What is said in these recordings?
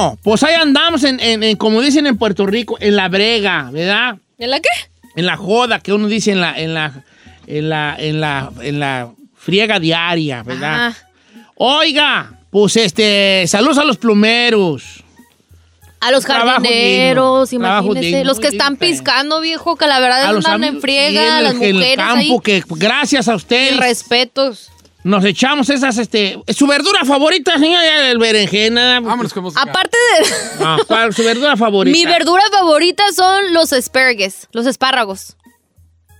Bueno, pues ahí andamos en, en- en, como dicen en Puerto Rico, en la brega, ¿verdad? ¿En la qué? En la joda que uno dice en la, en la, en la, en la, en la friega diaria, ¿verdad? Ah, Oiga, pues este, saludos a los plumeros. a los jardineros, digno, imagínese. digno, los que están piscando, viejo, que la verdad los andan en friega, y las el mujeres campo ahí. que gracias a Y ustedes respetos. Nos echamos esas, este, su verdura favorita, señora, el berenjena. Vámonos con música. Aparte de... Ah, ¿cuál es su verdura favorita? Mi verdura favorita son los asparagus, los espárragos.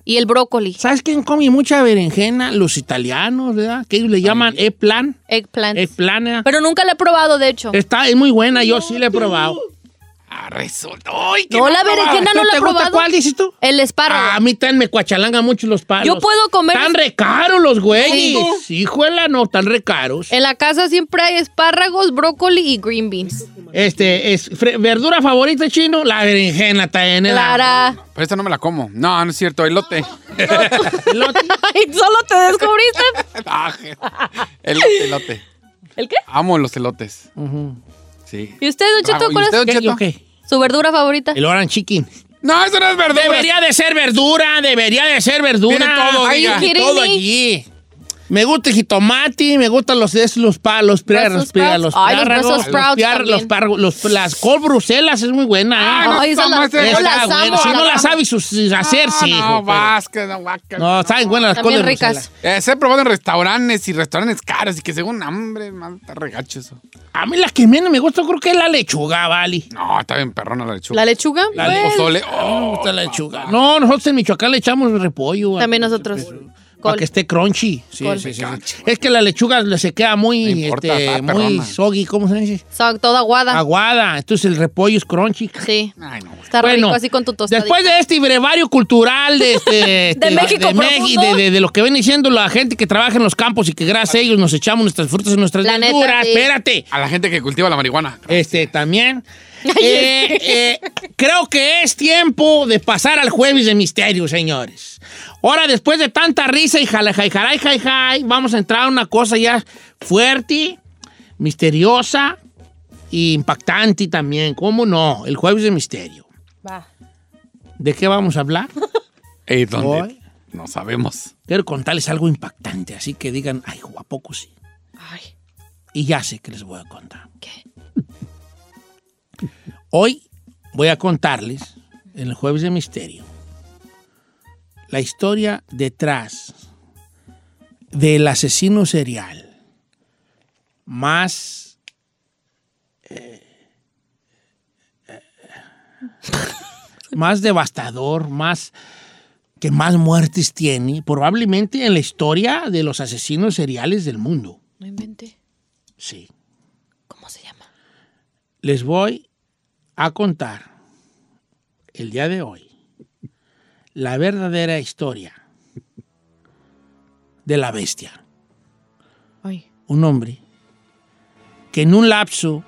Y el brócoli. ¿Sabes quién come mucha berenjena? Los italianos, ¿verdad? Que ellos le llaman eggplant. Eggplant. Eggplant. Pero nunca la he probado, de hecho. Está, es muy buena, yo sí la he probado. Ah, resulta. ¡Ay, qué No, la berenjena no la ¿Te he gusta probado. cuál dices tú? El espárrago. Ah, a mí también me cuachalanga mucho los palos. Yo puedo comer- Tan re caros los güeyes. Híjole, no, tan re caros. En la casa siempre hay espárragos, brócoli y green beans. Este, es verdura favorita chino, la berenjena también. Clara. Pero esta no me la como. No, no es cierto, elote. Elote. Ay, solo te descubriste. Ah, elote, elote. ¿El qué? Amo los elotes. Sí. ¿Y usted, Don Cheto, Bravo. ¿Y cuál usted, es qué? Su verdura favorita? El orange chicken. No, eso no es verdura. Debería de ser verdura, debería de ser verdura. Tiene todo, tiene Kidding todo me? allí. Me gusta el jitomate, me gustan los, es, los, pa- los, los, los Ay, los los las col bruselas es muy buena. ¿eh? Ah, no, Ay, esas toma, las- amo, Si no las sabes sus- hacer, Ah, sí. no, Vázquez, no, guácala. No, saben buenas las de ricas. Eh, se he probado en restaurantes y restaurantes caros y que según hambre, man, está regacho eso. A mí la que menos me gusta creo que es la lechuga, ¿vale? No, está bien perrona la lechuga. ¿La lechuga? La Pues, Pozole. No me Oh, gusta la lechuga. No, nosotros en Michoacán le echamos repollo. También nosotros. Para que esté crunchy. Sí, Col. sí, sí, Es que la lechuga le se queda muy, importa, este, muy soggy, ¿cómo se dice? Son toda aguada. Aguada. Entonces el repollo es crunchy. Sí. Ay, no. Está rico así con tu tostadita. Después de este brevario cultural de, este, este, México de, profundo. de, de- de lo que ven diciendo la gente que trabaja en los campos y que gracias a ellos nos echamos nuestras frutas y nuestras La neta, verduras. sí. Espérate. A la gente que cultiva la marihuana. Este, también. Eh, eh, creo que es tiempo de pasar al jueves de misterio, señores. Ahora, después de tanta risa y jala, jai, jaray, jai, jai, vamos a entrar a una cosa ya fuerte, misteriosa e impactante también. ¿Cómo no? El jueves de misterio. Va. ¿De qué vamos a hablar? Ey, ¿dónde? Hoy. No sabemos. Quiero contarles algo impactante, así que digan, ay, ¿a poco sí? Ay, Y ya sé que les voy a contar. ¿qué? Hoy voy a contarles, en el jueves de misterio, la historia detrás del asesino serial más... eh, eh, más devastador, más que más muertes tiene, probablemente en la historia de los asesinos seriales del mundo. No inventé. Sí. ¿Cómo se llama? les voy a contar el día de hoy la verdadera historia de la bestia. Ay. Un hombre que en un lapso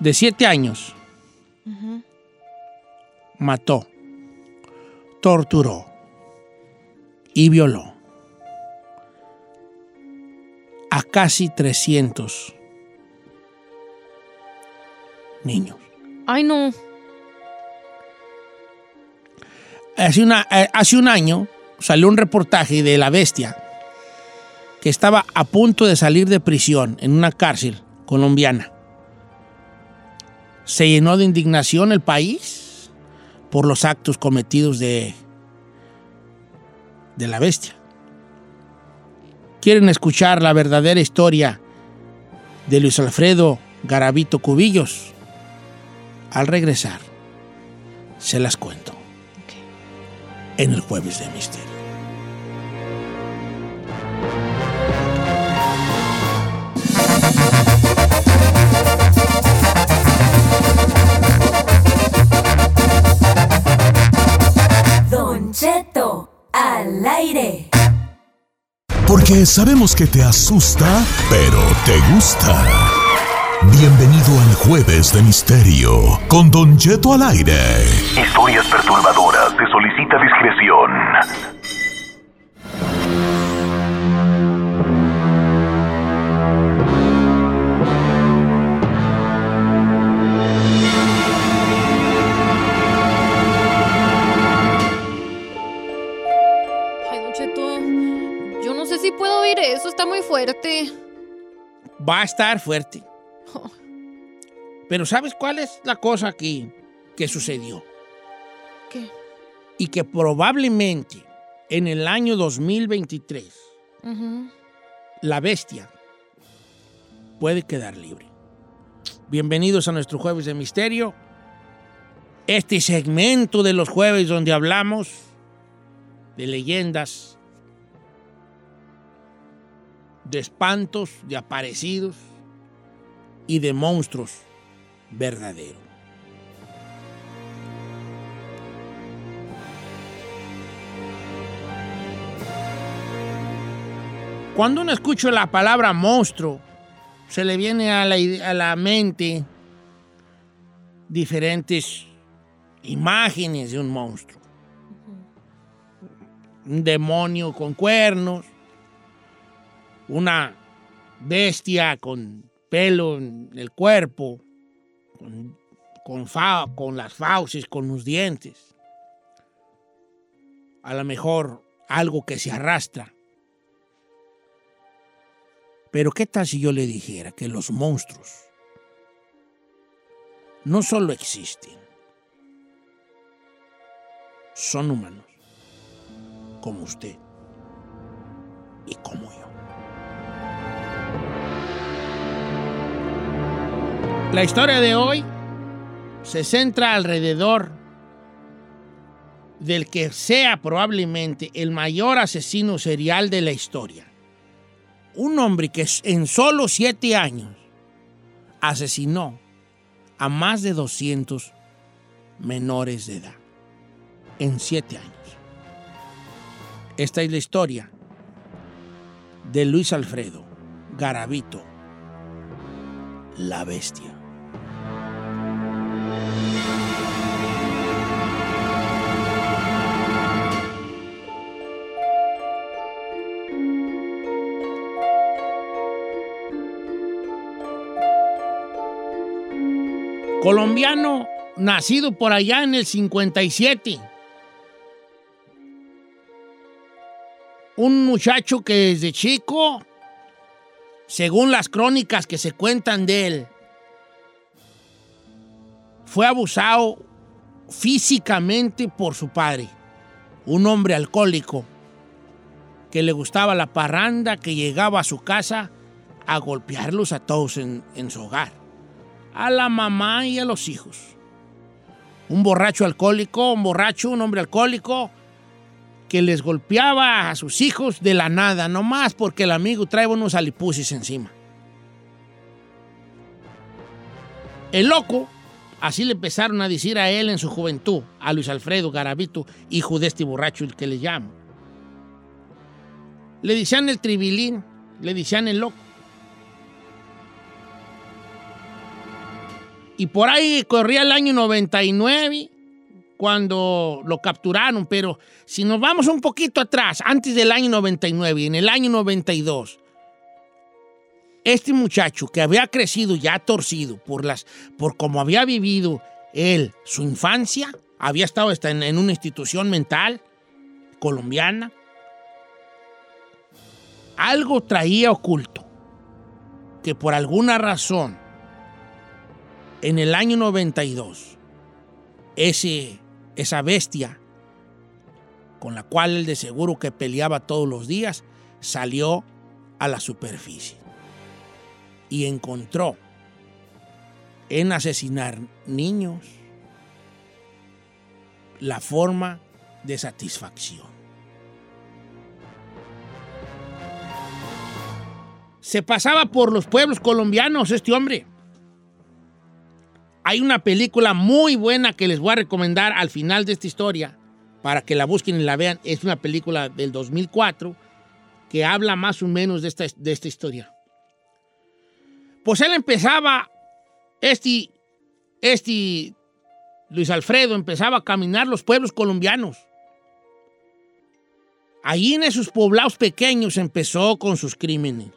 de siete años mató, torturó y violó a casi 300 niños. Ay, no. Eh, hace un año salió un reportaje de la bestia que estaba a punto de salir de prisión en una cárcel colombiana. Se llenó de indignación el país por los actos cometidos de, de la bestia. ¿Quieren escuchar la verdadera historia de Luis Alfredo Garavito Cubillos? Al regresar, se las cuento en el jueves de misterio. Don Cheto, al aire. Porque sabemos que te asusta, pero te gusta. Bienvenido al Jueves de Misterio con Don Cheto al aire. Historias perturbadoras. Se solicita Ay, yo no sé si puedo oír eso, está muy fuerte. Va a estar fuerte. Oh. Pero ¿sabes cuál es la cosa aquí que sucedió? ¿Qué? Y que probablemente en el año 2023 Ujú. la bestia puede quedar libre. Bienvenidos a nuestro jueves de misterio. Este segmento de los jueves donde hablamos de leyendas, de espantos, de aparecidos y de monstruos verdaderos. Cuando uno escucha la palabra monstruo, se le viene a la, ide- a la mente diferentes imágenes de un monstruo. Un demonio con cuernos, una bestia con pelo en el cuerpo, con, con, fa- con las fauces, con los dientes. A lo mejor algo que se arrastra. Pero ¿qué tal si yo le dijera que los monstruos no solo existen, son humanos, como usted y como yo? La historia de hoy se centra alrededor del que sea probablemente el mayor asesino serial de la historia un hombre que en solo siete años asesinó a más de 200 menores de edad. En siete años. Esta es la historia de Luis Alfredo Garavito, la bestia. Colombiano nacido por allá en el 57. Un muchacho que desde chico, según las crónicas que se cuentan de él, fue abusado físicamente por su padre, un hombre alcohólico que le gustaba la parranda, que llegaba a su casa a golpearlos a todos en, en su hogar a la mamá y a los hijos. Un borracho alcohólico, un borracho, un hombre alcohólico que les golpeaba a sus hijos de la nada, nomás porque el amigo trae unos alipusis encima. El loco, así le empezaron a decir a él en su juventud, a Luis Alfredo Garavito, hijo de este borracho, el que le llamo. Le decían el tribilín, le decían el loco. Y por ahí corría el año 99 cuando lo capturaron, pero si nos vamos un poquito atrás, antes del año 99, en el año 92, este muchacho que había crecido ya torcido por las por cómo había vivido él su infancia, había estado hasta en, en una institución mental colombiana, algo traía oculto que por alguna razón en el año 92, ese, esa bestia con la cual él de seguro que peleaba todos los días, salió a la superficie y encontró en asesinar niños la forma de satisfacción. Se pasaba por los pueblos colombianos este hombre. Hay una película muy buena que les voy a recomendar al final de esta historia para que la busquen y la vean. Es una película del 2004 que habla más o menos de esta, de esta historia. Pues él empezaba, este, este Luis Alfredo empezaba a caminar los pueblos colombianos. Allí en esos poblados pequeños empezó con sus crímenes.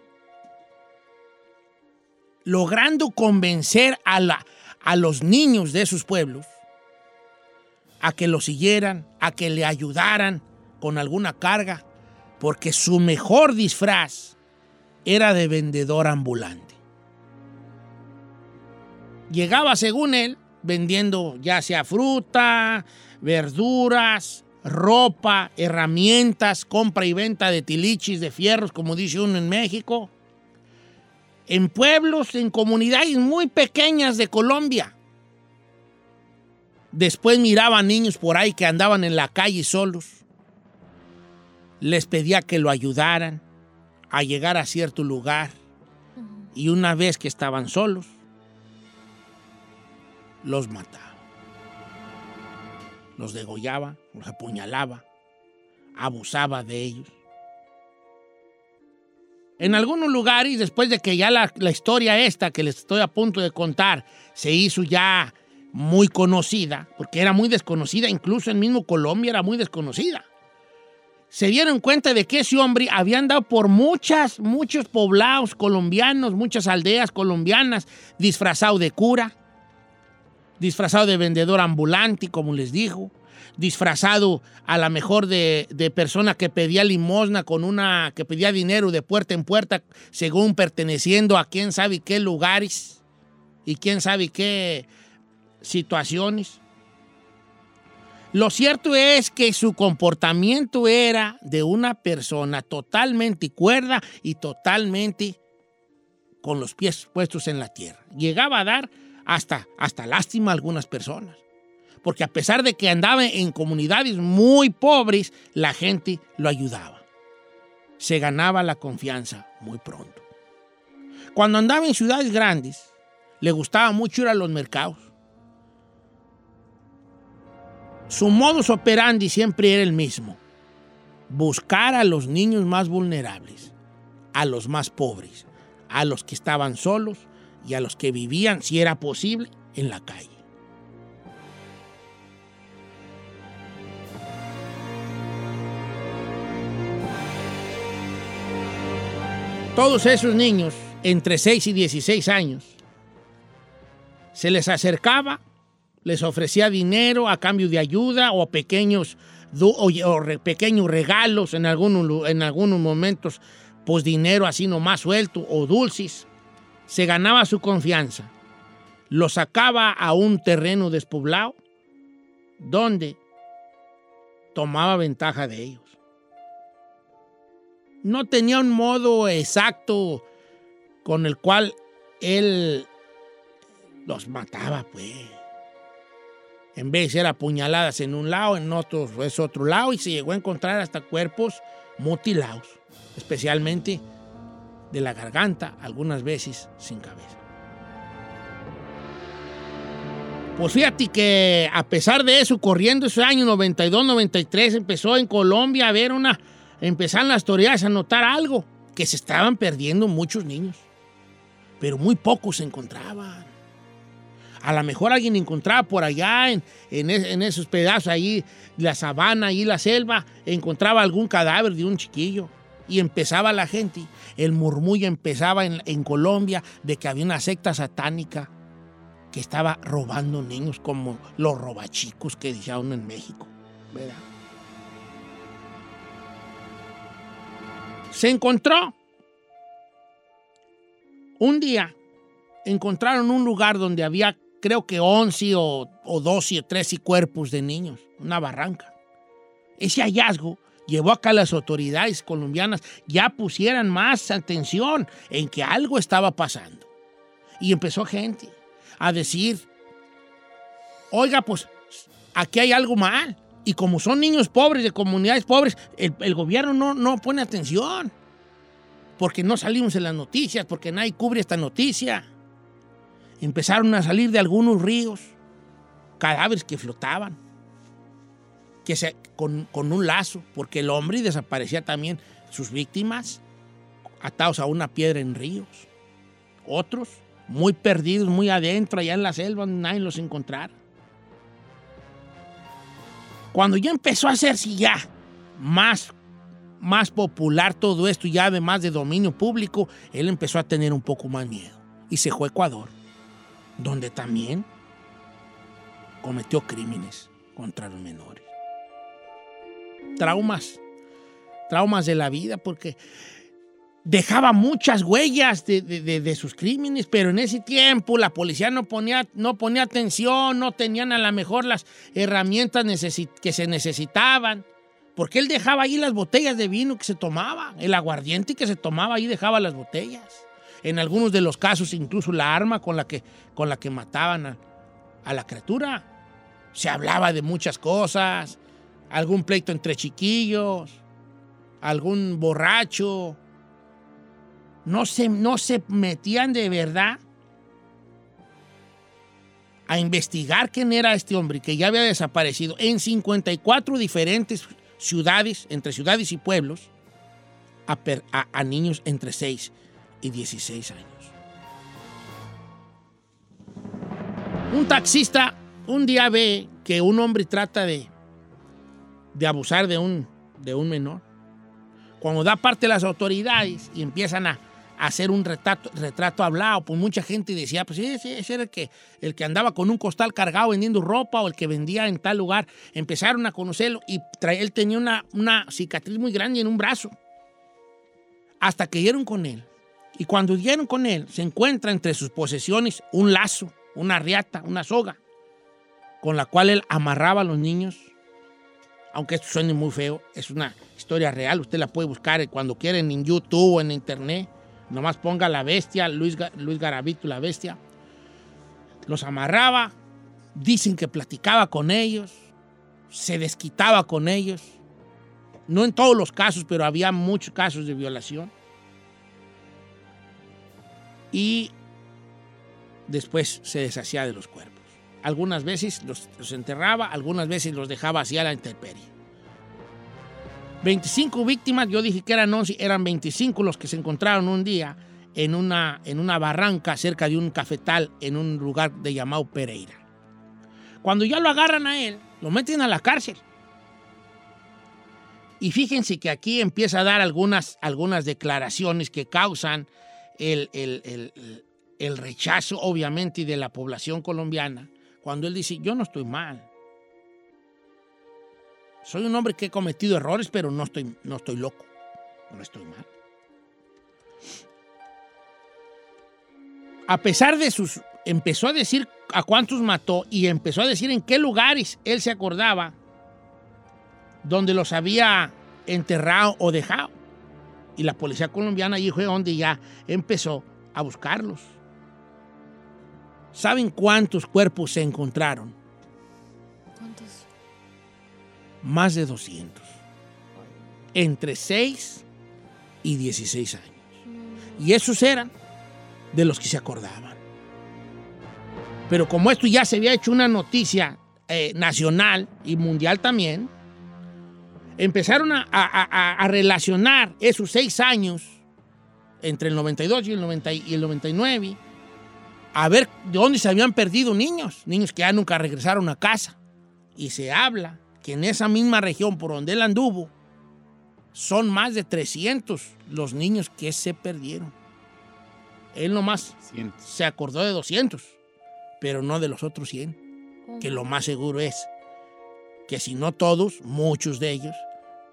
Logrando convencer a la, a los niños de esos pueblos a que lo siguieran, a que le ayudaran con alguna carga, porque su mejor disfraz era de vendedor ambulante. Llegaba, según él, vendiendo ya sea fruta, verduras, ropa, herramientas, compra y venta de tilichis, de fierros, como dice uno en México, en pueblos, en comunidades muy pequeñas de Colombia. Después miraba niños por ahí que andaban en la calle solos. Les pedía que lo ayudaran a llegar a cierto lugar. Y una vez que estaban solos, los mataba. Los degollaba, los apuñalaba, abusaba de ellos. En algunos lugares, después de que ya la, historia esta que les estoy a punto de contar se hizo ya muy conocida, porque era muy desconocida, incluso en mismo Colombia era muy desconocida. Se dieron cuenta de que ese hombre había andado por muchas, muchos poblados colombianos, muchas aldeas colombianas, disfrazado de cura, disfrazado de vendedor ambulante, como les dijo, disfrazado a la mejor de, persona que pedía limosna con una, que pedía dinero de puerta en puerta, según perteneciendo a quién sabe qué lugares y quién sabe qué situaciones. Lo cierto es que su comportamiento era de una persona totalmente cuerda y totalmente con los pies puestos en la tierra. Llegaba a dar hasta, hasta lástima a algunas personas. Porque a pesar de que andaba en comunidades muy pobres, la gente lo ayudaba. Se ganaba la confianza muy pronto. Cuando andaba en ciudades grandes, le gustaba mucho ir a los mercados. Su modus operandi siempre era el mismo. Buscar a los niños más vulnerables, a los más pobres, a los que estaban solos y a los que vivían, si era posible, en la calle. Todos esos niños, entre 6 y 16 años, se les acercaba, les ofrecía dinero a cambio de ayuda o pequeños, pequeños regalos en algunos, en algunos momentos, pues dinero así nomás suelto o dulces. Se ganaba su confianza. Lo sacaba a un terreno despoblado donde tomaba ventaja de ellos. No tenía un modo exacto con el cual él los mataba, pues. En vez de ser apuñaladas en un lado, en otro es otro lado, y se llegó a encontrar hasta cuerpos mutilados, especialmente de la garganta, algunas veces sin cabeza. Pues fíjate que a pesar de eso, corriendo ese año 92, 93, empezó en Colombia a ver una, empezaron las autoridades a notar algo, que se estaban perdiendo muchos niños, pero muy pocos se encontraban. A lo mejor alguien encontraba por allá, en, en es- en esos pedazos ahí, la sabana y la selva, encontraba algún cadáver de un chiquillo. Y empezaba la gente, el murmullo empezaba en, en Colombia de que había una secta satánica que estaba robando niños como los robachicos que uno en México. ¿verdad? Se encontró un día encontraron un lugar donde había, creo que 11 o, o 12 o 13 cuerpos de niños, una barranca. Ese hallazgo llevó a las autoridades colombianas ya pusieran más atención en que algo estaba pasando. Y empezó gente a decir, oiga, pues aquí hay algo mal. Y como son niños pobres de comunidades pobres, el, gobierno no, no pone atención. Porque no salimos en las noticias, porque nadie cubre esta noticia empezaron a salir de algunos ríos cadáveres que flotaban, que se, con, con un lazo, porque el hombre desaparecía también sus víctimas atados a una piedra en ríos. Otros muy perdidos, muy adentro, allá en la selva, nadie los encontrara. Cuando ya empezó a hacerse ya más, más popular todo esto, ya además de dominio público, él empezó a tener un poco más miedo y se fue a Ecuador donde también cometió crímenes contra los menores. Traumas, traumas de la vida, porque dejaba muchas huellas de, de- de- sus crímenes, pero en ese tiempo la policía no ponía, no ponía atención, no tenían a lo mejor las herramientas que se necesitaban. Porque él dejaba ahí las botellas de vino que se tomaba, el aguardiente que se tomaba, ahí dejaba las botellas. En algunos de los casos, incluso la arma con la que, con la que mataban a, a la criatura. Se hablaba de muchas cosas, algún pleito entre chiquillos, algún borracho. No se, no se metían de verdad a investigar quién era este hombre que ya había desaparecido en 54 diferentes ciudades, entre ciudades y pueblos, a, niños entre 6 y 16 años. Un taxista un día ve que un hombre trata de, de abusar de un, de un menor. Cuando da parte las autoridades y empiezan a hacer un retrato, retrato hablado, pues mucha gente decía, pues sí, ese, era el que, el que andaba con un costal cargado vendiendo ropa o el que vendía en tal lugar. Empezaron a conocerlo y tra- él tenía una, una cicatriz muy grande en un brazo. Hasta que dieron con él. Y cuando dieron con él, se encuentra entre sus posesiones un lazo, una riata, una soga, con la cual él amarraba a los niños. Aunque esto suene muy feo, es una historia real. Usted la puede buscar cuando quieren en YouTube o en Internet. Nomás ponga la bestia, Luis, Luis Garavito, la bestia. Los amarraba, dicen que platicaba con ellos, se desquitaba con ellos. No en todos los casos, pero había muchos casos de violación. Y después se deshacía de los cuerpos. Algunas veces los, los enterraba, algunas veces los dejaba así a la intemperie. 25 víctimas, yo dije que eran 11, eran 25 los que se encontraron un día en una, en una barranca cerca de un cafetal en un lugar de llamado Pereira. Cuando ya lo agarran a él, lo meten a la cárcel. Y fíjense que aquí empieza a dar algunas, algunas declaraciones que causan el, el- el- el- rechazo, obviamente, de la población colombiana, cuando él dice, yo no estoy mal. Soy un hombre que he cometido errores, pero no estoy, no estoy loco. No estoy mal. A pesar de sus... Empezó a decir a cuántos mató y empezó a decir en qué lugares él se acordaba donde los había enterrado o dejado. Y la policía colombiana allí fue donde ya empezó a buscarlos. ¿Saben cuántos cuerpos se encontraron? Más de 200. Entre 6 y 16 años. Y esos eran de los que se acordaban. Pero como esto ya se había hecho una noticia eh, nacional y mundial también, empezaron a, relacionar esos seis años entre el 92 y el, 90 y el 99 a ver de dónde se habían perdido niños, niños que ya nunca regresaron a casa. Y se habla que en esa misma región por donde él anduvo, son más de 300 los niños que se perdieron. Él nomás Cientos. se acordó de 200, pero no de los otros 100, que lo más seguro es que si no todos, muchos de ellos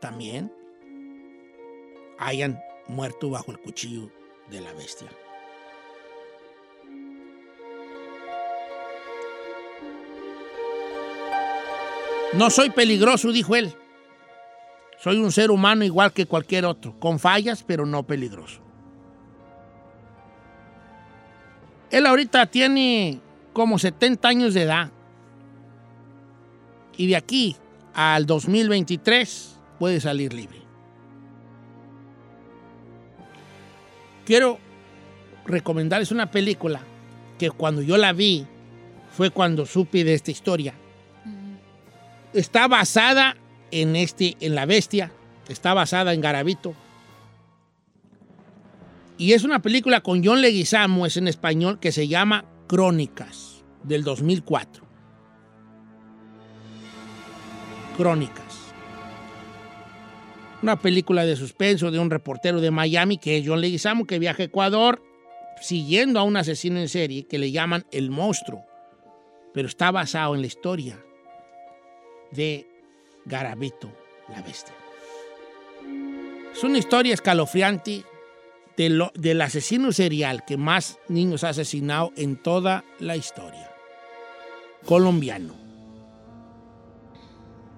también hayan muerto bajo el cuchillo de la bestia. No soy peligroso, dijo él. Soy un ser humano igual que cualquier otro, con fallas, pero no peligroso. Él ahorita tiene como 70 años de edad. Y de aquí al 2023 puede salir libre. Quiero recomendarles una película que cuando yo la vi fue cuando supe de esta historia. Está basada en, este, en La Bestia, está basada en Garavito. Y es una película con John Leguizamo, es en español, que se llama Crónicas, del 2004. Crónicas. Una película de suspenso de un reportero de Miami que es John Leguizamo, que viaja a Ecuador siguiendo a un asesino en serie que le llaman El Monstruo. Pero está basado en la historia de Garabito, la bestia. Es una historia escalofriante, de lo- del asesino serial que más niños ha asesinado en toda la historia. Colombiano.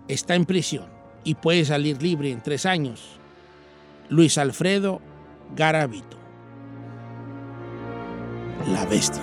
Está en prisión y puede salir libre en tres años. Luis Alfredo Garavito. La bestia.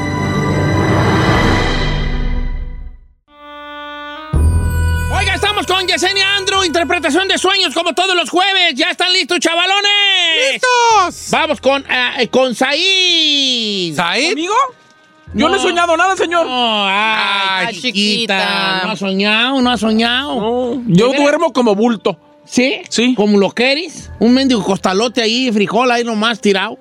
Yesenia Andrew, interpretación de sueños como todos los jueves. ¿Ya están listos, chavalones? ¡Listos! Vamos con, eh, con Said. ¿Said? ¿Amigo? Yo no. he soñado nada, señor. No, ay, Ay, chiquita. chiquita. No ha soñado, no ha soñado. No, yo duermo como bulto. ¿Sí? Sí. ¿Como lo quieres? Un mendigo costalote ahí, frijol ahí nomás tirado.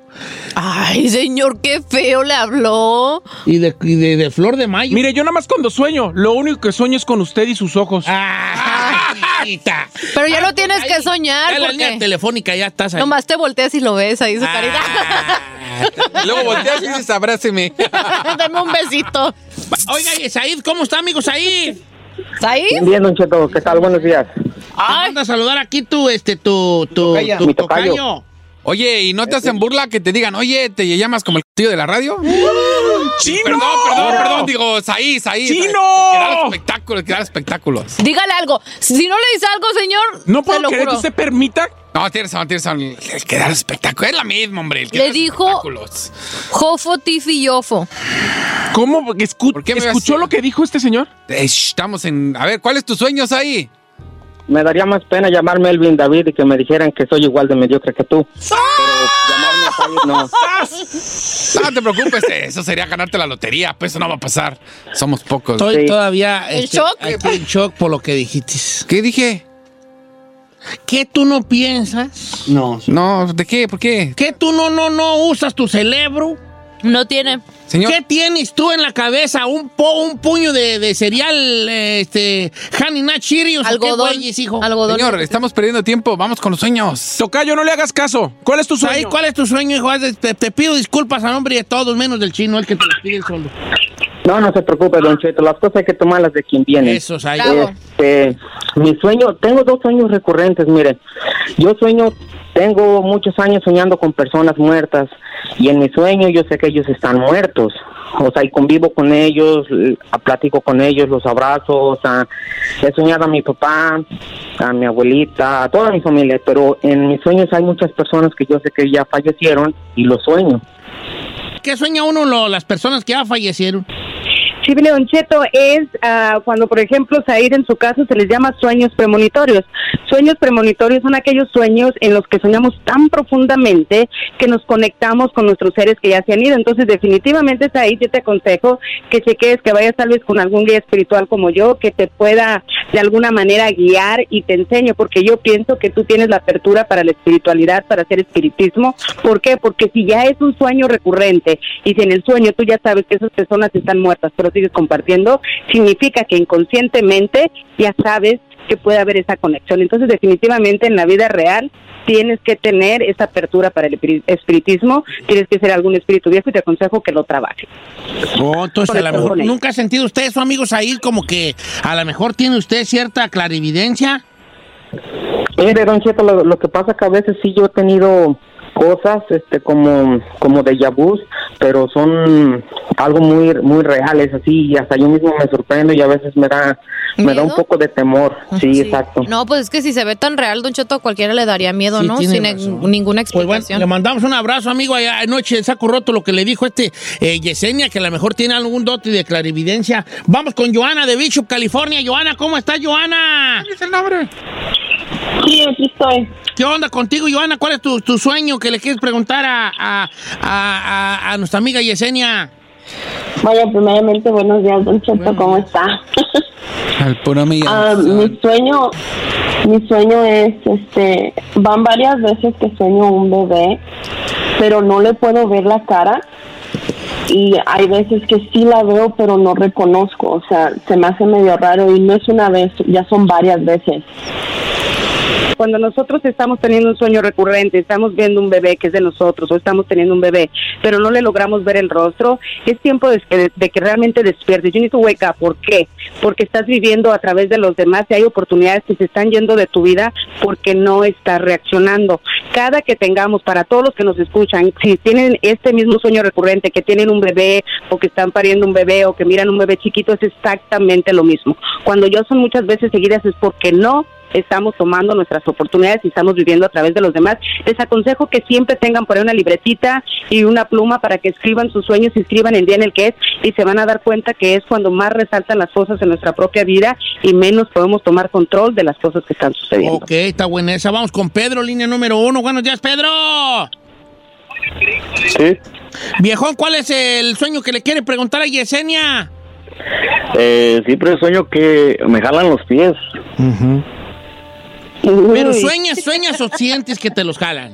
Ay, señor, qué feo le habló. Y de, y de, de flor de mayo. Mire, yo nada más cuando sueño, lo único que sueño es con usted y sus ojos. Ay, chiquita. Pero ya no Ay, tienes ahí, que soñar, Ya la línea telefónica ya estás ahí. Nomás te volteas y lo ves ahí, su carita. Ah. Luego volteas y dices, abráceme. Dame un besito. Oiga, Said, ¿cómo está, amigo Said? ¿Said? Bien, Don Cheto, ¿qué tal? Buenos días. Ay. Manda a saludar aquí tu, este, tu, tu, Tocaya. tu Mi tocayo. tocayo. Oye, ¿y no te hacen burla que te digan, oye, te llamas como el tío de la radio? ¡Chino! Perdón, perdón, perdón, digo, Saí, Saí. ¡Chino! El que da los espectáculos, el que da los espectáculos. Dígale algo. Si no le dice algo, señor, No puedo creer que usted permita. No, tienes razón, tienes razón. El que da los espectáculos. Es la misma, hombre. El que Le dijo-. Jofo, Tifi y Ofo. ¿Cómo? Escu- ¿Por qué me ¿Escuchó lo que dijo este señor? Estamos en. A ver, ¿cuál es tu sueño, Saí? Me daría más pena llamarme Elvin David y que me dijeran que soy igual de mediocre que tú. Pero llamarme no. No te preocupes, eso sería ganarte la lotería. Pues eso no va a pasar. Somos pocos. Estoy Sí. todavía ¿En este, shock? en shock por lo que dijiste. ¿Qué dije? ¿Qué tú no piensas? No. No, ¿de qué? ¿Por qué? ¿Qué tú no, no, no usas tu cerebro? No tiene. Señor. ¿Qué tienes tú en la cabeza? ¿Un, po- un puño de, de cereal, este, Honey Nut Cheerios? o qué Algodón. güeyes, hijo? Algodón. Señor, estamos perdiendo tiempo. Vamos con los sueños. Tocayo, no le hagas caso. ¿Cuál es tu sueño? ¿cuál es tu sueño, hijo? Te, te pido disculpas a nombre de todos, menos del chino, el que te lo pide solo. No, no se preocupe, Don Cheto. Las cosas hay que tomarlas de quien viene. Eso. Bravo. Este, mi sueño, tengo dos sueños recurrentes, mire. Yo sueño, tengo muchos años soñando con personas muertas y en mi sueño yo sé que ellos están muertos. O sea, y convivo con ellos, l- platico con ellos, los abrazo, o sea, he soñado a mi papá, a mi abuelita, a toda mi familia, pero en mis sueños hay muchas personas que yo sé que ya fallecieron y los sueño. ¿Qué sueña uno lo- las personas que ya fallecieron? Sí, mire, Don Cheto, es ah, cuando, por ejemplo, Said en su caso se les llama sueños premonitorios. Sueños premonitorios son aquellos sueños en los que soñamos tan profundamente que nos conectamos con nuestros seres que ya se han ido. Entonces, definitivamente, Said, yo te aconsejo que cheques, que vayas tal vez con algún guía espiritual como yo, que te pueda de alguna manera guiar y te enseñe, porque yo pienso que tú tienes la apertura para la espiritualidad, para hacer espiritismo. ¿Por qué? Porque si ya es un sueño recurrente y si en el sueño tú ya sabes que esas personas están muertas, pero sigues compartiendo, significa que inconscientemente ya sabes que puede haber esa conexión. Entonces, definitivamente en la vida real tienes que tener esa apertura para el espiri- espiritismo, tienes que ser algún espíritu viejo y te aconsejo que lo trabajes. Oh, entonces, a lo mejor. ¿nunca ha sentido usted eso, amigo Said, como que a lo mejor tiene usted cierta clarividencia? Mire, Don Cheto, lo, lo que pasa que a veces sí yo he tenido cosas este como como de vus, pero son algo muy muy reales así y hasta yo mismo me sorprendo y a veces me da me da un ¿Miedo? poco de temor. Sí, exacto. No, pues es que si se ve tan real, Don Cheto, a cualquiera le daría miedo, Sí, ¿no? Sin e- ninguna Pues bueno, explicación. le mandamos un abrazo, amigo, allá anoche en saco roto lo que le dijo este eh, Yesenia, que a lo mejor tiene algún dote de clarividencia. Vamos con Joana de Bishop, California. Joana, ¿cómo estás, Joana? es el nombre? Sí, aquí estoy. ¿Qué onda contigo, Joana? ¿Cuál es tu, tu sueño que le quieres preguntar a, a, a- a- a nuestra amiga Yesenia? Vaya, primeramente, buenos días, Don Cheto, ¿cómo está? Al puro millón. Ah, mi sueño, mi sueño es, este, van varias veces que sueño un bebé, pero no le puedo ver la cara y hay veces que sí la veo, pero no reconozco, o sea, se me hace medio raro y no es una vez, ya son varias veces. Cuando nosotros estamos teniendo un sueño recurrente, estamos viendo un bebé que es de nosotros o estamos teniendo un bebé, pero no le logramos ver el rostro, es tiempo de que, realmente despiertes. You need to wake. ¿Por qué? Porque estás viviendo a través de los demás y hay oportunidades que se están yendo de tu vida porque no estás reaccionando. Cada que tengamos, para todos los que nos escuchan, si tienen este mismo sueño recurrente, que tienen un bebé o que están pariendo un bebé o que miran un bebé chiquito, es exactamente lo mismo. Cuando yo son muchas veces seguidas es porque no estamos tomando nuestras oportunidades y estamos viviendo a través de los demás. Les aconsejo que siempre tengan por ahí una libretita y una pluma para que escriban sus sueños y escriban el día en el que es y se van a dar cuenta que es cuando más resaltan las cosas en nuestra propia vida y menos podemos tomar control de las cosas que están sucediendo. Ok, está buena esa. Vamos con Pedro, línea número uno. Buenos días, Pedro. Sí, Viejón, ¿cuál es el sueño que le quiere preguntar a Yesenia? eh, siempre sueño que me jalan los pies. Pero sueñas, sueñas o sientes que te los jalan.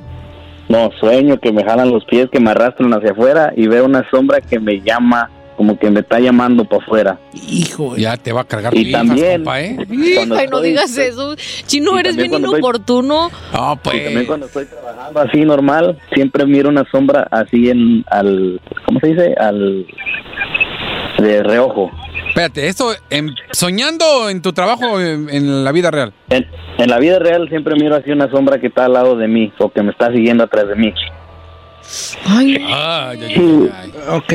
No, sueño que me jalan los pies, que me arrastran hacia afuera y veo una sombra que me llama, como que me está llamando para afuera. Hijo. Ya te va a cargar Y pifas, también- compa, ¿eh? Cuando Ay, no estoy- digas eso. Chino, eres bien estoy- inoportuno. No, Y también pues. cuando estoy trabajando así normal, siempre miro una sombra así en al, ¿cómo se dice? Al de reojo. Espérate, ¿esto en- soñando en tu trabajo en, en la vida real? En, en la vida real siempre miro así una sombra que está al lado de mí o que me está siguiendo atrás de mí. Ay, Ay, ay, ay, ay. Ok.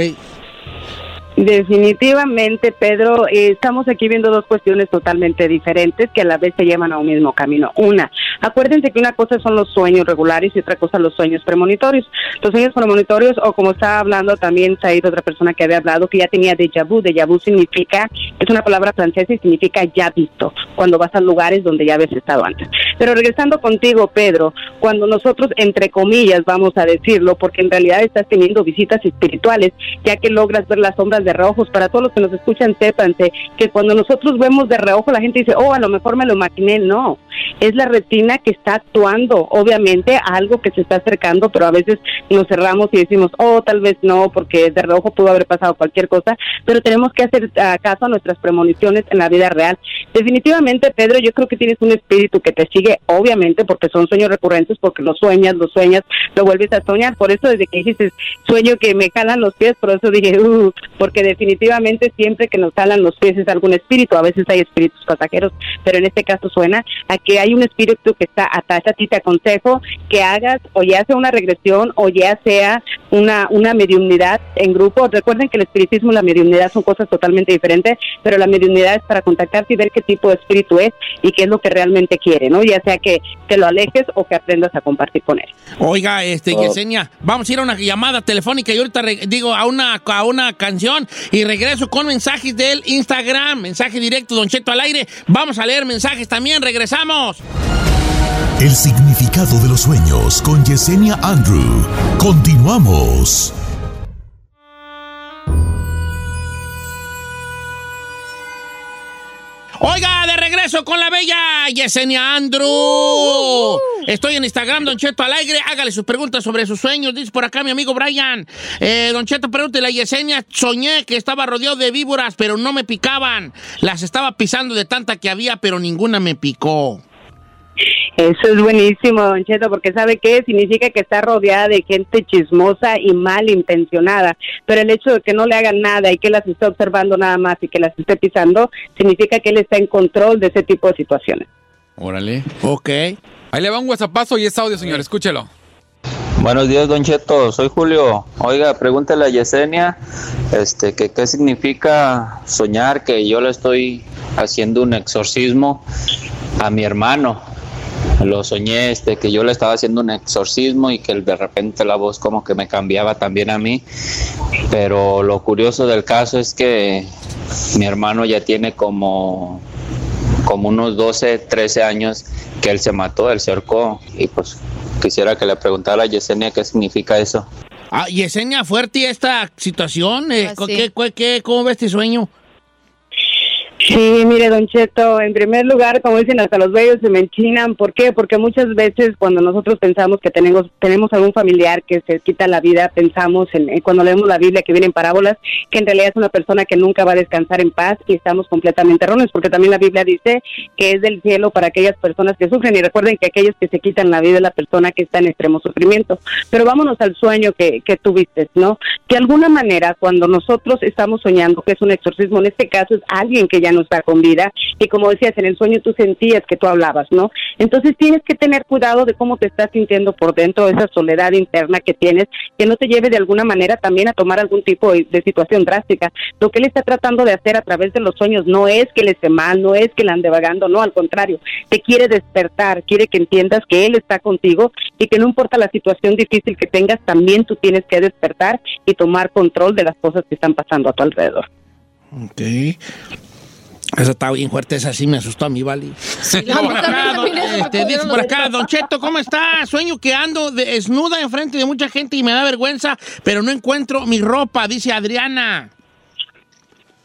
Definitivamente, Pedro, eh, estamos aquí viendo dos cuestiones totalmente diferentes que a la vez se llevan a un mismo camino. Una, acuérdense que una cosa son los sueños regulares y otra cosa los sueños premonitorios. Los sueños premonitorios, o como estaba hablando también Said, otra persona que había hablado, que ya tenía déjà vu. Déjà vu significa, es una palabra francesa y significa ya visto, cuando vas a lugares donde ya habías estado antes. Pero regresando contigo, Pedro, cuando nosotros, entre comillas, vamos a decirlo, porque en realidad estás teniendo visitas espirituales, ya que logras ver las sombras de reojos. Para todos los que nos escuchan, sépanse que cuando nosotros vemos de reojo, la gente dice, oh, a lo mejor me lo imaginé. No, es la retina que está actuando, obviamente, a algo que se está acercando, pero a veces nos cerramos y decimos, oh, tal vez no, porque de reojo pudo haber pasado cualquier cosa, pero tenemos que hacer ah, caso a nuestras premoniciones en la vida real. Definitivamente, Pedro, yo creo que tienes un espíritu que te sigue, obviamente, porque son sueños recurrentes, porque lo sueñas, lo sueñas, lo vuelves a soñar. Por eso, desde que dijiste sueño que me jalan los pies, por eso dije, uh, porque definitivamente siempre que nos jalan los pies es algún espíritu. A veces hay espíritus pasajeros, pero en este caso suena a que hay un espíritu que está atrás a ti. Te aconsejo que hagas o ya sea una regresión o ya sea una, una mediunidad en grupo. Recuerden que el espiritismo y la mediunidad son cosas totalmente diferentes, pero la mediunidad es para contactarte y ver qué tipo de espíritu es y qué es lo que realmente quiere, ¿no? Ya sea que te lo alejes o que aprendas a compartir con él. Oiga, este, Oh. Yesenia, vamos a ir a una llamada telefónica y ahorita re- digo a una, a una canción y regreso con mensajes del Instagram, mensaje directo, Don Cheto al aire. Vamos a leer mensajes también, regresamos. El significado de los sueños con Yesenia Andrew. Continuamos. Oiga, de regreso con la bella Yesenia Andrew. Estoy en Instagram, Don Cheto al aire. Hágale sus preguntas sobre sus sueños. Dice por acá mi amigo Brian. Eh, don Cheto, pregúntele a Yesenia. Soñé que estaba rodeado de víboras, pero no me picaban. Las estaba pisando de tanta que había, pero ninguna me picó. Eso es buenísimo, Don Cheto, porque ¿sabe qué? Significa que está rodeada de gente chismosa y malintencionada, pero el hecho de que no le hagan nada y que las esté observando nada más y que las esté pisando, significa que él está en control de ese tipo de situaciones. Órale. Ok. Ahí le va un WhatsAppazo y es audio, señor. Escúchelo. Buenos días, Don Cheto. Soy Julio. Oiga, pregúntale a Yesenia, este, que qué significa soñar que yo le estoy haciendo un exorcismo a mi hermano. Lo soñé, este, que yo le estaba haciendo un exorcismo y que de repente la voz como que me cambiaba también a mí. Pero lo curioso del caso es que mi hermano ya tiene como como unos 12, 13 años que él se mató, él se ahorcó. Y pues quisiera que le preguntara a Yesenia qué significa eso. Ah, Yesenia, fuerte esta situación. eh, Pues sí. ¿qué, qué- qué- cómo ves este sueño? Sí, mire, Don Cheto, en primer lugar, como dicen, hasta los vellos se me enchinan. ¿Por qué? Porque muchas veces cuando nosotros pensamos que tenemos tenemos algún familiar que se quita la vida, pensamos en, en cuando leemos la Biblia que viene en parábolas, que en realidad es una persona que nunca va a descansar en paz y estamos completamente erróneos, porque también la Biblia dice que es del cielo para aquellas personas que sufren. Y recuerden que aquellos que se quitan la vida es la persona que está en extremo sufrimiento. Pero vámonos al sueño que, que tuviste, ¿no? De alguna manera, cuando nosotros estamos soñando que es un exorcismo, en este caso es alguien que ya no está con vida, y como decías, en el sueño tú sentías que tú hablabas, ¿no? Entonces tienes que tener cuidado de cómo te estás sintiendo por dentro, esa soledad interna que tienes, que no te lleve de alguna manera también a tomar algún tipo de, de situación drástica. Lo que él está tratando de hacer a través de los sueños no es que le esté mal, no es que le ande vagando, no, al contrario, te quiere despertar, quiere que entiendas que él está contigo y que no importa la situación difícil que tengas, también tú tienes que despertar y tomar control de las cosas que están pasando a tu alrededor. Ok. Esa está bien fuerte, esa sí me asustó a mí, ¿vale? la por acá, don- eso este, dice los por acá. Don Cheto, ¿cómo está? Sueño que ando desnuda enfrente de mucha gente y me da vergüenza, pero no encuentro mi ropa, dice Adriana.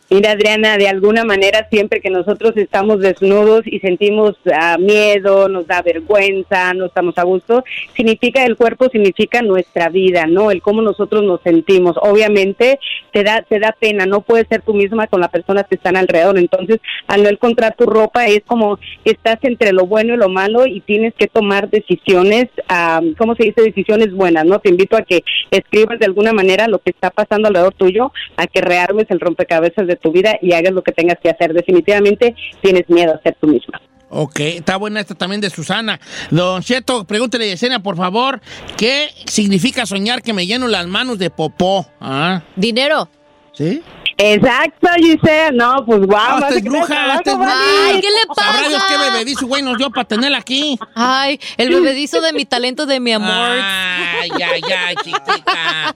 Mira, Adriana, de alguna manera siempre que nosotros estamos desnudos y sentimos ah, miedo, nos da vergüenza, no estamos a gusto, significa el cuerpo, significa nuestra vida, ¿no? El cómo nosotros nos sentimos. Obviamente te da, te da pena, no puedes ser tú misma con las personas que están alrededor. Entonces, al no encontrar tu ropa, es como estás entre lo bueno y lo malo y tienes que tomar decisiones, ah, ¿cómo se dice? Decisiones buenas, ¿no? Te invito a que escribas de alguna manera lo que está pasando alrededor tuyo, a que rearmes el rompecabezas de tu vida y hagas lo que tengas que hacer. Definitivamente tienes miedo a ser tú misma. Ok, está buena esta también de Susana. Don Cheto, pregúntele a Yesenia, por favor, ¿qué significa soñar que me lleno las manos de popó? ¿Ah? Dinero. ¿Sí? Exacto, Giselle. No, pues guau. Ah, vas esta a es quedar bruja, es Vali. bruja. Ay, ¿qué le Sabrá Dios qué pasa? bebedizo, güey, nos dio para tenerla aquí. Ay, el bebedizo de mi talento de mi amor. Ay, ay, ay, chiquita.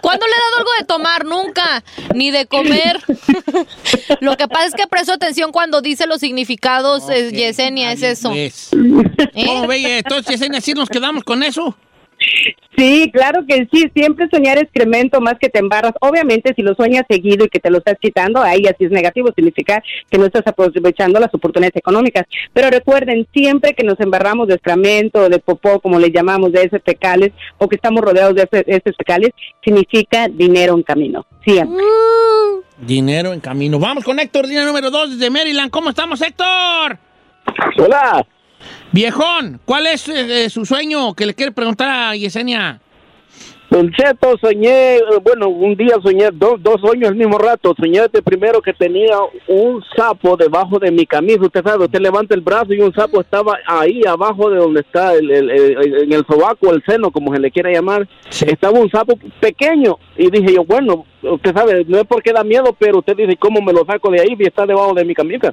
¿Cuándo le he dado algo de tomar? Nunca. Ni de comer. Lo que pasa es que presto atención cuando dice los significados, eh, Yesenia, es eso. Pues. ¿Eh? ¿Cómo ve? Entonces, Yesenia, ¿sí nos quedamos con eso? Sí, claro que sí. Siempre soñar excremento más que te embarras. Obviamente, si lo sueñas seguido y que te lo estás quitando, ahí así es negativo. Significa que no estás aprovechando las oportunidades económicas. Pero recuerden, siempre que nos embarramos de excremento, de popó, como le llamamos, de heces fecales, o que estamos rodeados de heces fecales, significa dinero en camino. Siempre. Dinero en camino. Vamos con Héctor, línea número 2 desde Maryland. ¿Cómo estamos, Héctor? Hola. Viejón, ¿cuál es eh, eh, su sueño que le quiere preguntar a Yesenia? Don Cheto, soñé, eh, bueno, un día soñé dos, dos sueños al mismo rato. Soñé de primero que tenía un sapo debajo de mi camisa. Usted sabe, usted levanta el brazo y un sapo estaba ahí abajo de donde está, el, el- el- en el sobaco, el seno, como se le quiera llamar. Estaba un sapo pequeño y dije yo, bueno, usted sabe, no es porque da miedo, pero usted dice, ¿cómo me lo saco de ahí? Y está debajo de mi camisa.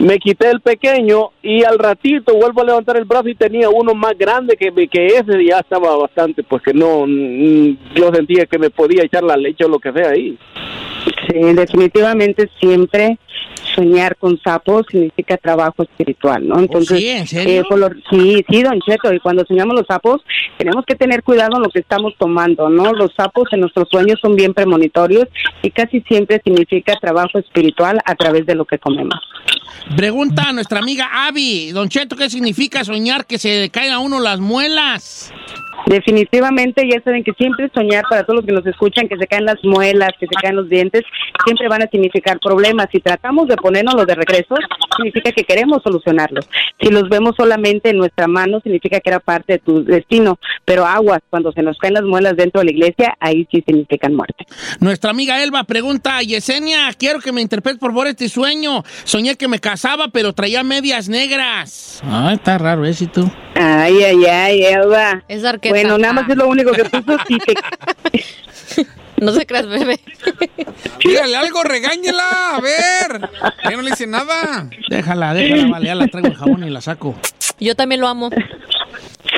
Me quité el pequeño y al ratito vuelvo a levantar el brazo y tenía uno más grande que, que ese ya estaba bastante, pues que no, mm, yo sentía que me podía echar la leche o lo que sea ahí. Sí, definitivamente siempre soñar con sapos significa trabajo espiritual, ¿no? Entonces, sí? ¿En serio? eh, por lo- sí, sí, don Cheto, y cuando soñamos los sapos, tenemos que tener cuidado en lo que estamos tomando, ¿no? Los sapos en nuestros sueños son bien premonitorios y casi siempre significa trabajo espiritual a través de lo que comemos. Pregunta a nuestra amiga Abby. Don Cheto, ¿qué significa soñar que se le caen a uno las muelas? Definitivamente, ya saben que siempre soñar para todos los que nos escuchan, que se caen las muelas, que se caen los dientes, siempre van a significar problemas. Si tratamos de ponernos de regreso, significa que queremos solucionarlos. Si los vemos solamente en nuestra mano, significa que era parte de tu destino. Pero aguas, cuando se nos caen las muelas dentro de la iglesia, ahí sí significan muerte. Nuestra amiga Elba pregunta, Yesenia, quiero que me interpretes por favor este sueño. Soñé que me casaba, pero traía medias negras. Ah, está raro ese tú. Ay, ay, ay, Elba. Es arqueta. Bueno, nada más es lo único que puso. Sí, que No se creas, bebé. Dígale algo, regáñela. A ver. Yo no le hice nada. Déjala, déjala, vale, ya la traigo el jabón y la saco. Yo también lo amo.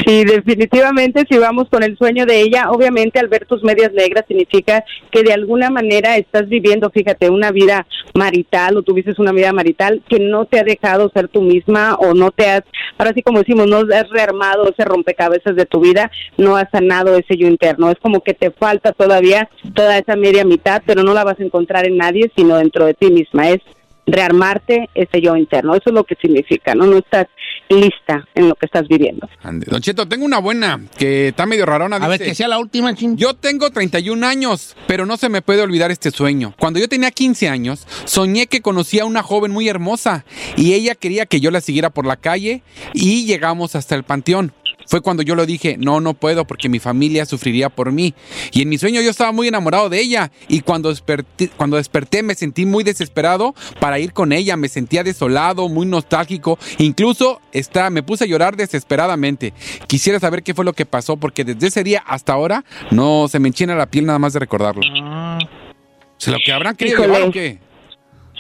Sí, definitivamente si vamos con el sueño de ella, obviamente al ver tus medias negras significa que de alguna manera estás viviendo, fíjate, una vida marital o tuviste una vida marital que no te ha dejado ser tú misma o no te has, ahora sí como decimos, no has rearmado ese rompecabezas de tu vida, no has sanado ese yo interno. Es como que te falta todavía toda esa media mitad, pero no la vas a encontrar en nadie, sino dentro de ti misma. Es rearmarte ese yo interno. Eso es lo que significa, ¿no? No estás lista en lo que estás viviendo. Ande. Don Cheto, tengo una buena que está medio rarona. A ver, dice, que sea la última, chin. Yo tengo 31 años, pero no se me puede olvidar este sueño. Cuando yo tenía 15 años, soñé que conocía a una joven muy hermosa y ella quería que yo la siguiera por la calle y llegamos hasta el panteón. Fue cuando yo lo dije, no, no puedo porque mi familia sufriría por mí. Y en mi sueño yo estaba muy enamorado de ella y cuando desperté, cuando desperté me sentí muy desesperado para ir con ella. Me sentía desolado, muy nostálgico. Incluso está, me puse a llorar desesperadamente. Quisiera saber qué fue lo que pasó porque desde ese día hasta ahora no se me enchina la piel nada más de recordarlo. ¿Se lo que habrán querido o qué?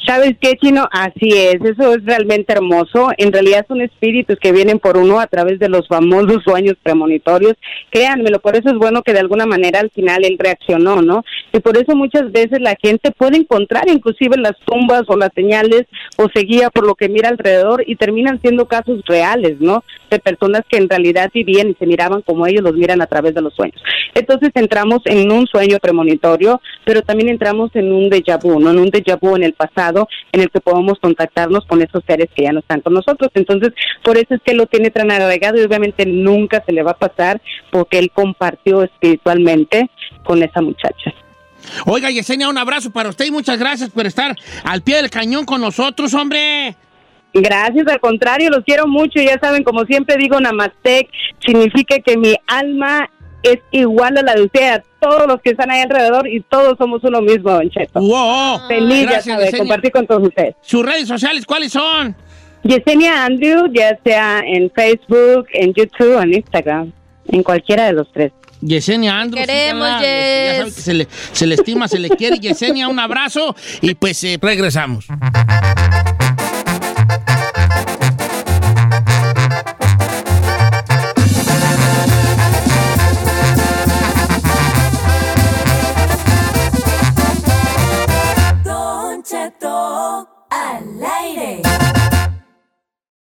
¿Sabes qué, Chino? Así es, eso es realmente hermoso. En realidad son espíritus que vienen por uno a través de los famosos sueños premonitorios. Créanmelo, por eso es bueno que de alguna manera al final él reaccionó, ¿no? Y por eso muchas veces la gente puede encontrar inclusive las tumbas o las señales o se guía por lo que mira alrededor y terminan siendo casos reales, ¿no? De personas que en realidad vivían y se miraban como ellos los miran a través de los sueños. Entonces entramos en un sueño premonitorio, pero también entramos en un déjà vu, ¿no? En un déjà vu en el pasado en el que podemos contactarnos con esos seres que ya no están con nosotros. Entonces, por eso es que lo tiene tan agregado y obviamente nunca se le va a pasar porque él compartió espiritualmente con esa muchacha. Oiga, Yesenia, un abrazo para usted y muchas gracias por estar al pie del cañón con nosotros, hombre. Gracias, al contrario, los quiero mucho. Ya saben, como siempre digo, Namastec significa que mi alma es igual a la de usted, a todos los que están ahí alrededor y todos somos uno mismo, Don Cheto. Wow. Feliz, Gracias, ya sabe, Yesenia. compartir con todos ustedes. ¿Sus redes sociales cuáles son? Yesenia Andrew, ya sea en Facebook, en YouTube o en Instagram, en cualquiera de los tres. Yesenia Andrews. Queremos, síganla. Ya saben Yes. que se le, se le estima, se le quiere. Yesenia, un abrazo y pues eh, regresamos.